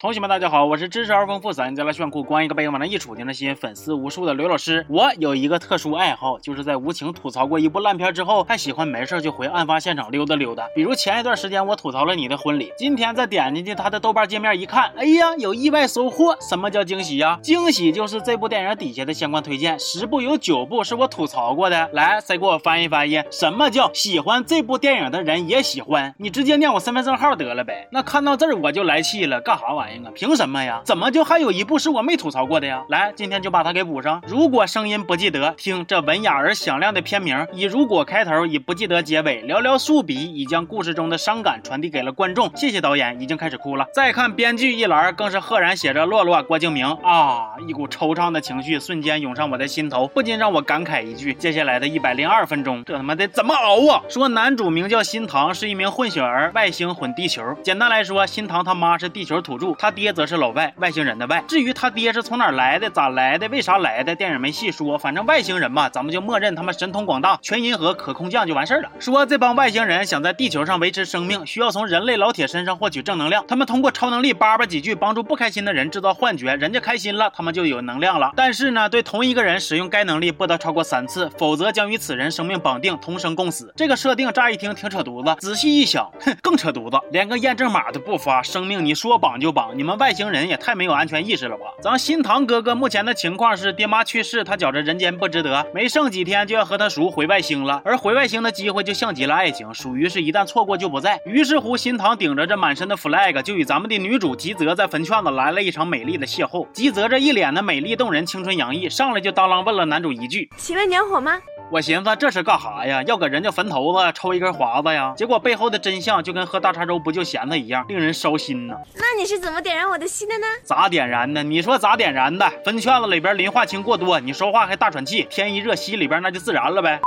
同学们，大家好，我是知识而丰富、三家来炫酷、光一个背影往那一杵就能吸引粉丝无数的刘老师。我有一个特殊爱好，就是在无情吐槽过一部烂片之后，还喜欢没事就回案发现场溜达溜达。比如前一段时间我吐槽了你的婚礼，今天再点进去他的豆瓣界面一看，哎呀，有意外收获。什么叫惊喜呀？惊喜就是这部电影底下的相关推荐，十部有九部是我吐槽过的。来，谁给我翻译翻译？什么叫喜欢这部电影的人也喜欢？你直接念我身份证号得了呗。那看到这儿我就来气了，干啥玩意？凭什么呀？怎么就还有一部是我没吐槽过的呀？来，今天就把它给补上。如果声音不记得，听这文雅而响亮的片名，以“如果”开头，以不记得结尾，寥寥数笔已将故事中的伤感传递给了观众。谢谢导演，已经开始哭了。再看编剧一栏，更是赫然写着“洛洛郭敬明”啊，一股惆怅的情绪瞬间涌上我的心头，不禁让我感慨一句：接下来的一百零二分钟，这他妈的怎么熬啊？说男主名叫新唐，是一名混血儿，外星混地球。简单来说，新唐他妈是地球土著，他爹。则是老外，外星人的外。至于他爹是从哪来的，咋来的，为啥来的，电影没细说。反正外星人嘛，咱们就默认他们神通广大，全银河可空降就完事儿了。说这帮外星人想在地球上维持生命，需要从人类老铁身上获取正能量。他们通过超能力叭叭几句，帮助不开心的人制造幻觉，人家开心了，他们就有能量了。但是呢，对同一个人使用该能力不得超过三次，否则将与此人生命绑定，同生共死。这个设定乍一听挺扯犊子，仔细一想，哼，更扯犊子，连个验证码都不发，生命你说绑就绑，你们外。星人也太没有安全意识了吧！咱新唐哥哥目前的情况是，爹妈去世，他觉着人间不值得，没剩几天就要和他叔回外星了。而回外星的机会就像极了爱情，属于是一旦错过就不在。于是乎，新唐顶着这满身的 flag，就与咱们的女主吉泽在坟圈子来了一场美丽的邂逅。吉泽这一脸的美丽动人，青春洋溢，上来就当啷问了男主一句：“请问点火吗？”我寻思这是干啥呀？要搁人家坟头子抽一根华子呀？结果背后的真相就跟喝大碴粥不就咸菜一样，令人烧心呢。那你是怎么点燃我的心的呢？咋点燃的？你说咋点燃的？坟圈子里边磷化氢过多，你说话还大喘气，天一热吸里边那就自燃了呗。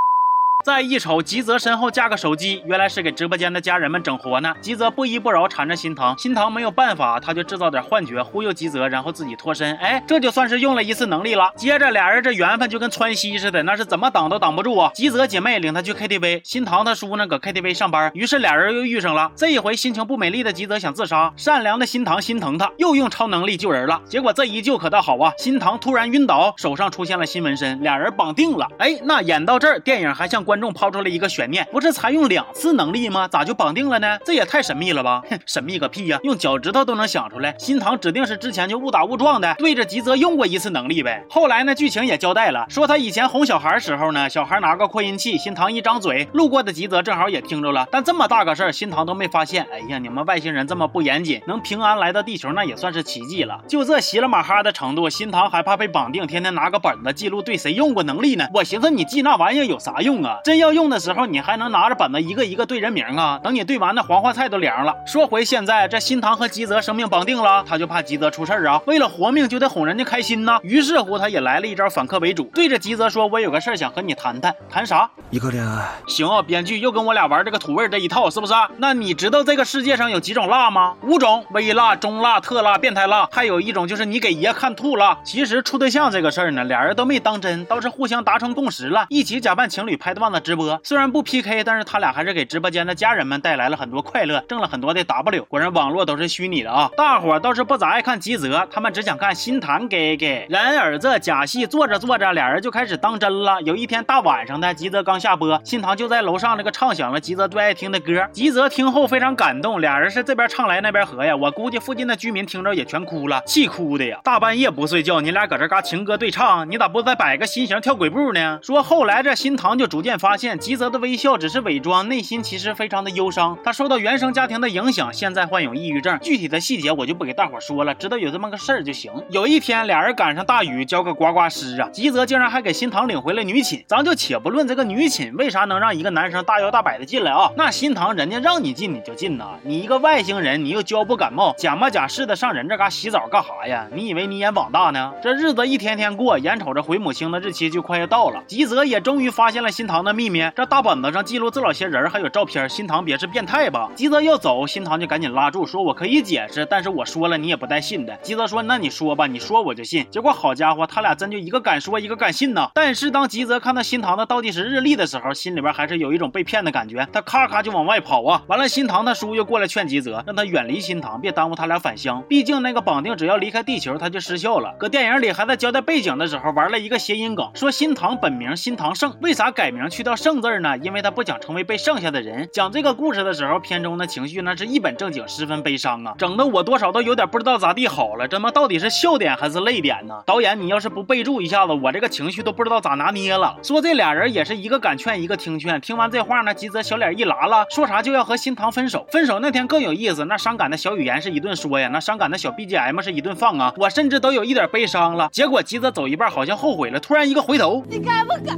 再一瞅，吉泽身后架个手机，原来是给直播间的家人们整活呢。吉泽不依不饶，缠着新唐，新唐没有办法，他就制造点幻觉忽悠吉泽，然后自己脱身。哎，这就算是用了一次能力了。接着俩人这缘分就跟川西似的，那是怎么挡都挡不住啊。吉泽姐妹领他去 KTV，新唐他叔呢搁 KTV 上班，于是俩人又遇上了。这一回心情不美丽的吉泽想自杀，善良的新唐心疼他，又用超能力救人了。结果这一救可倒好啊，新唐突然晕倒，手上出现了新纹身，俩人绑定了。哎，那演到这儿，电影还像关观众抛。出了一个悬念，不是才用两次能力吗？咋就绑定了呢？这也太神秘了吧！哼，神秘个屁呀！用脚趾头都能想出来，新唐指定是之前就误打误撞的对着吉泽用过一次能力呗。后来呢，剧情也交代了，说他以前哄小孩时候呢，小孩拿个扩音器，新唐一张嘴，路过的吉泽正好也听着了。但这么大个事儿，新唐都没发现。哎呀，你们外星人这么不严谨，能平安来到地球，那也算是奇迹了。就这稀了马哈的程度，新唐还怕被绑定，天天拿个本子记录对谁用过能力呢？我寻思你记那玩意儿有啥用啊？真要用的时候。你还能拿着本子一个一个对人名啊？等你对完，那黄花菜都凉了。说回现在，这新唐和吉泽生命绑定了，他就怕吉泽出事儿啊。为了活命，就得哄人家开心呐。于是乎，他也来了一招反客为主，对着吉泽说：“我有个事儿想和你谈谈，谈啥？一个恋爱。行啊，编剧又跟我俩玩这个土味这一套，是不是？那你知道这个世界上有几种辣吗？五种：微辣、中辣、特辣、变态辣。还有一种就是你给爷看吐了。其实处对象这个事儿呢，俩人都没当真，倒是互相达成共识了，一起假扮情侣拍段的直播。虽然不 PK，但是他俩还是给直播间的家人们带来了很多快乐，挣了很多的 W。果然网络都是虚拟的啊！大伙倒是不咋爱看吉泽，他们只想看新唐给给。然而这假戏做着做着，俩人就开始当真了。有一天大晚上的，吉泽刚下播，新唐就在楼上那个唱响了吉泽最爱听的歌。吉泽听后非常感动，俩人是这边唱来那边和呀。我估计附近的居民听着也全哭了，气哭的呀！大半夜不睡觉，你俩搁这嘎情歌对唱，你咋不再摆个心型跳鬼步呢？说后来这新唐就逐渐发现，吉泽的微笑只是伪。装内心其实非常的忧伤，他受到原生家庭的影响，现在患有抑郁症。具体的细节我就不给大伙说了，知道有这么个事儿就行。有一天俩人赶上大雨，浇个呱呱湿啊，吉泽竟然还给新堂领回了女寝。咱就且不论这个女寝为啥能让一个男生大摇大摆的进来啊，那新堂人家让你进你就进呐，你一个外星人，你又娇不感冒，假模假式的上人这嘎洗澡干啥呀？你以为你眼网大呢？这日子一天天过，眼瞅着回母星的日期就快要到了，吉泽也终于发现了新堂的秘密，这大本子上记录这老些人还有照片，新堂别是变态吧？吉泽要走，新堂就赶紧拉住，说我可以解释，但是我说了你也不带信的。吉泽说那你说吧，你说我就信。结果好家伙，他俩真就一个敢说，一个敢信呐。但是当吉泽看到新堂的倒计时日历的时候，心里边还是有一种被骗的感觉，他咔咔就往外跑啊。完了，新堂他叔又过来劝吉泽，让他远离新堂，别耽误他俩返乡。毕竟那个绑定只要离开地球，他就失效了。搁电影里还在交代背景的时候玩了一个谐音梗，说新堂本名新堂胜，为啥改名去掉剩字呢？因为他不想成为被剩下的人。讲这个故事的时候，片中的情绪那是一本正经，十分悲伤啊，整的我多少都有点不知道咋地好了。这妈到底是笑点还是泪点呢？导演，你要是不备注一下子，我这个情绪都不知道咋拿捏了。说这俩人也是一个敢劝，一个听劝。听完这话呢，吉泽小脸一拉拉，说啥就要和新堂分手。分手那天更有意思，那伤感的小语言是一顿说呀，那伤感的小 BGM 是一顿放啊，我甚至都有一点悲伤了。结果吉泽走一半，好像后悔了，突然一个回头，你敢不敢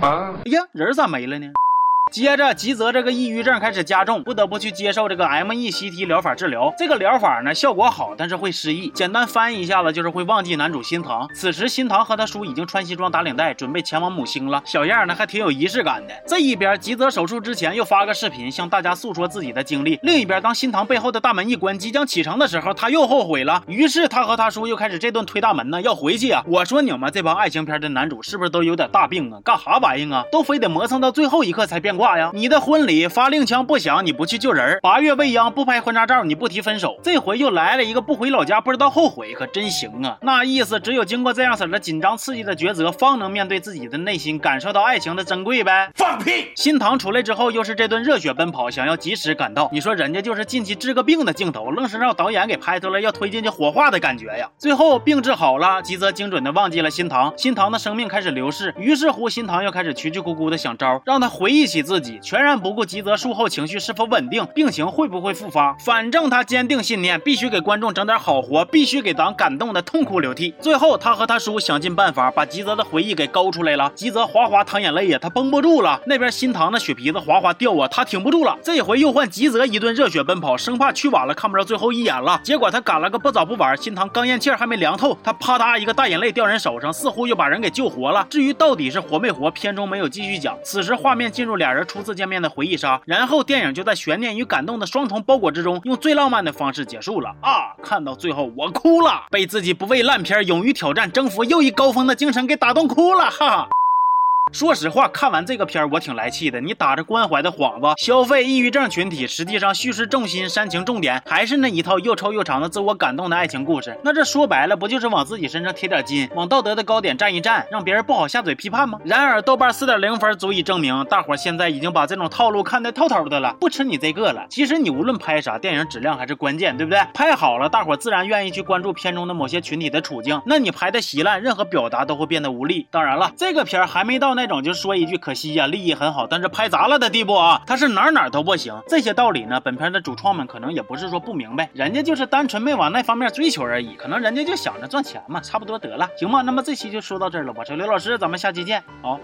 啊？哎呀，人咋没了呢？接着，吉泽这个抑郁症开始加重，不得不去接受这个 MECT 疗法治疗。这个疗法呢，效果好，但是会失忆。简单翻译一下子，就是会忘记男主新堂。此时，新堂和他叔已经穿西装打领带，准备前往母星了。小样呢，还挺有仪式感的。这一边，吉泽手术之前又发个视频，向大家诉说自己的经历。另一边，当新堂背后的大门一关，即将启程的时候，他又后悔了。于是，他和他叔又开始这顿推大门呢，要回去啊。我说你们这帮爱情片的男主是不是都有点大病啊？干啥玩意啊？都非得磨蹭到最后一刻才变卦呀？你的婚。礼发令枪不响，你不去救人；八月未央不拍婚纱照，你不提分手。这回又来了一个不回老家，不知道后悔，可真行啊！那意思只有经过这样式的紧张刺激的抉择，方能面对自己的内心，感受到爱情的珍贵呗。放屁！新堂出来之后，又是这顿热血奔跑，想要及时赶到。你说人家就是近期治个病的镜头，愣是让导演给拍出来要推进去火化的感觉呀。最后病治好了，吉泽精准的忘记了新堂，新堂的生命开始流逝。于是乎，新堂又开始曲曲咕咕的想招，让他回忆起自己，全然不顾吉泽术后情绪是否稳定，病情会不会复发。反正他坚定信念，必须给观众整点好活，必须给咱感动的痛哭流涕。最后，他和他叔想尽办法把吉泽的回忆给勾出来了。吉泽哗哗淌眼泪呀，他绷不住了。那边新堂的血皮子哗哗掉啊，他挺不住了。这回又换吉泽一顿热血奔跑，生怕去晚了看不着最后一眼了。结果他赶了个不早不晚，新堂刚咽气还没凉透，他啪嗒一个大眼泪掉人手上，似乎又把人给救活了。至于到底是活没活，片中没有继续讲。此时画面进入俩人而初次见面的回忆杀，然后。电影就在悬念与感动的双重包裹之中，用最浪漫的方式结束了啊！看到最后我哭了，被自己不畏烂片、勇于挑战、征服又一高峰的精神给打动哭了，哈哈。说实话，看完这个片儿，我挺来气的。你打着关怀的幌子，消费抑郁症群体，实际上叙事重心、煽情重点还是那一套又臭又长的自我感动的爱情故事。那这说白了，不就是往自己身上贴点金，往道德的高点站一站，让别人不好下嘴批判吗？然而，豆瓣四点零分足以证明，大伙现在已经把这种套路看得透透的了，不吃你这个了。其实你无论拍啥，电影质量还是关键，对不对？拍好了，大伙自然愿意去关注片中的某些群体的处境。那你拍的稀烂，任何表达都会变得无力。当然了，这个片儿还没到那种就说一句。可惜呀，利益很好，但是拍砸了的地步啊！他是哪哪都不行。这些道理呢，本片的主创们可能也不是说不明白，人家就是单纯没往那方面追求而已。可能人家就想着赚钱嘛，差不多得了，行吗？那么这期就说到这儿了，我是刘老师，咱们下期见，好。